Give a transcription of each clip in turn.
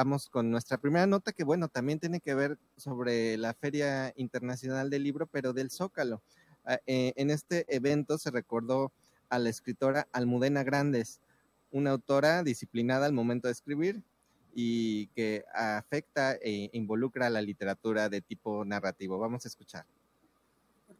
vamos con nuestra primera nota que, bueno, también tiene que ver sobre la Feria Internacional del Libro, pero del Zócalo. Ah, eh, en este evento se recordó a la escritora Almudena Grandes, una autora disciplinada al momento de escribir y que afecta e involucra a la literatura de tipo narrativo. Vamos a escuchar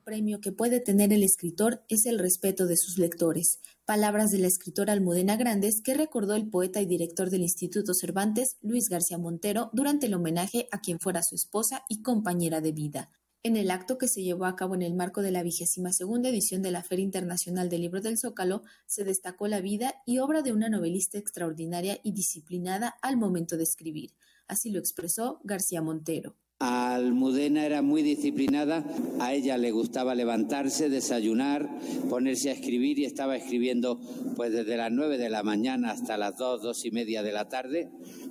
premio que puede tener el escritor es el respeto de sus lectores. Palabras de la escritora Almudena Grandes que recordó el poeta y director del Instituto Cervantes, Luis García Montero, durante el homenaje a quien fuera su esposa y compañera de vida. En el acto que se llevó a cabo en el marco de la vigésima segunda edición de la Feria Internacional del Libro del Zócalo, se destacó la vida y obra de una novelista extraordinaria y disciplinada al momento de escribir. Así lo expresó García Montero. Almudena era muy disciplinada, a ella le gustaba levantarse, desayunar, ponerse a escribir y estaba escribiendo pues desde las nueve de la mañana hasta las dos, dos y media de la tarde,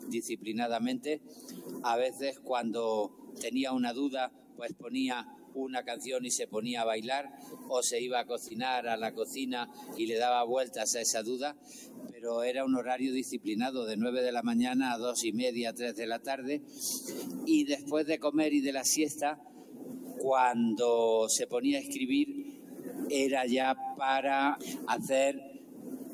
disciplinadamente. A veces cuando tenía una duda, pues ponía una canción y se ponía a bailar o se iba a cocinar a la cocina y le daba vueltas a esa duda, pero era un horario disciplinado de 9 de la mañana a dos y media, 3 de la tarde y después de comer y de la siesta, cuando se ponía a escribir, era ya para hacer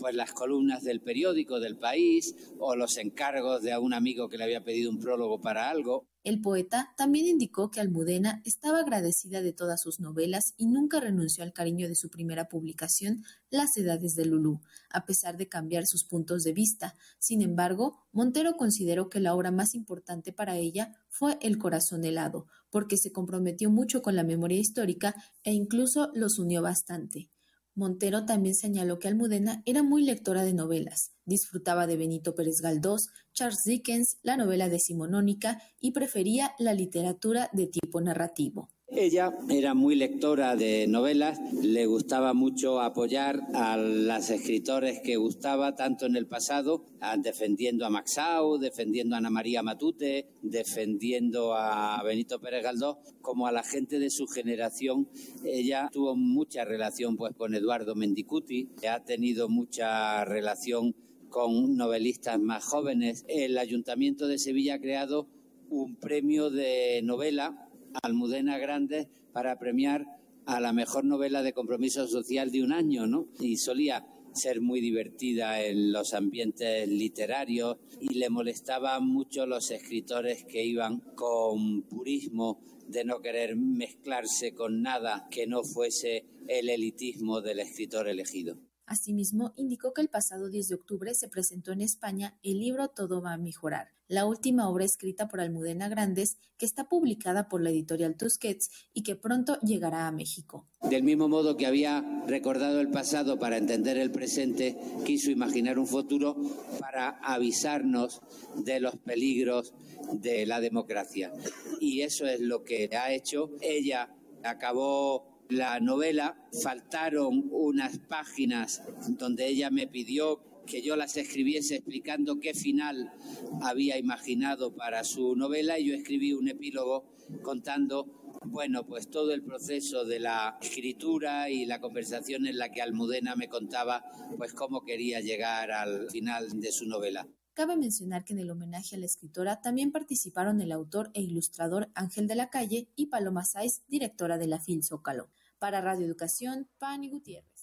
pues las columnas del periódico del país o los encargos de un amigo que le había pedido un prólogo para algo. El poeta también indicó que Almudena estaba agradecida de todas sus novelas y nunca renunció al cariño de su primera publicación, Las Edades de Lulú, a pesar de cambiar sus puntos de vista. Sin embargo, Montero consideró que la obra más importante para ella fue El corazón helado, porque se comprometió mucho con la memoria histórica e incluso los unió bastante. Montero también señaló que Almudena era muy lectora de novelas, disfrutaba de Benito Pérez Galdós, Charles Dickens, la novela decimonónica y prefería la literatura de tipo narrativo. Ella era muy lectora de novelas, le gustaba mucho apoyar a las escritores que gustaba, tanto en el pasado, defendiendo a Maxau, defendiendo a Ana María Matute, defendiendo a Benito Pérez Galdós, como a la gente de su generación. Ella tuvo mucha relación pues con Eduardo Mendicuti, ha tenido mucha relación con novelistas más jóvenes. El Ayuntamiento de Sevilla ha creado un premio de novela Almudena Grandes para premiar a la mejor novela de compromiso social de un año, ¿no? Y solía ser muy divertida en los ambientes literarios y le molestaban mucho los escritores que iban con purismo de no querer mezclarse con nada que no fuese el elitismo del escritor elegido. Asimismo, indicó que el pasado 10 de octubre se presentó en España el libro Todo va a mejorar, la última obra escrita por Almudena Grandes, que está publicada por la editorial Tusquets y que pronto llegará a México. Del mismo modo que había recordado el pasado para entender el presente, quiso imaginar un futuro para avisarnos de los peligros de la democracia. Y eso es lo que ha hecho. Ella acabó la novela, faltaron unas páginas donde ella me pidió que yo las escribiese explicando qué final había imaginado para su novela y yo escribí un epílogo contando bueno, pues todo el proceso de la escritura y la conversación en la que Almudena me contaba pues cómo quería llegar al final de su novela. Cabe mencionar que en el homenaje a la escritora también participaron el autor e ilustrador Ángel de la Calle y Paloma Sáiz, directora de la FIL Zócalo. Para Radio Educación, Pani Gutiérrez.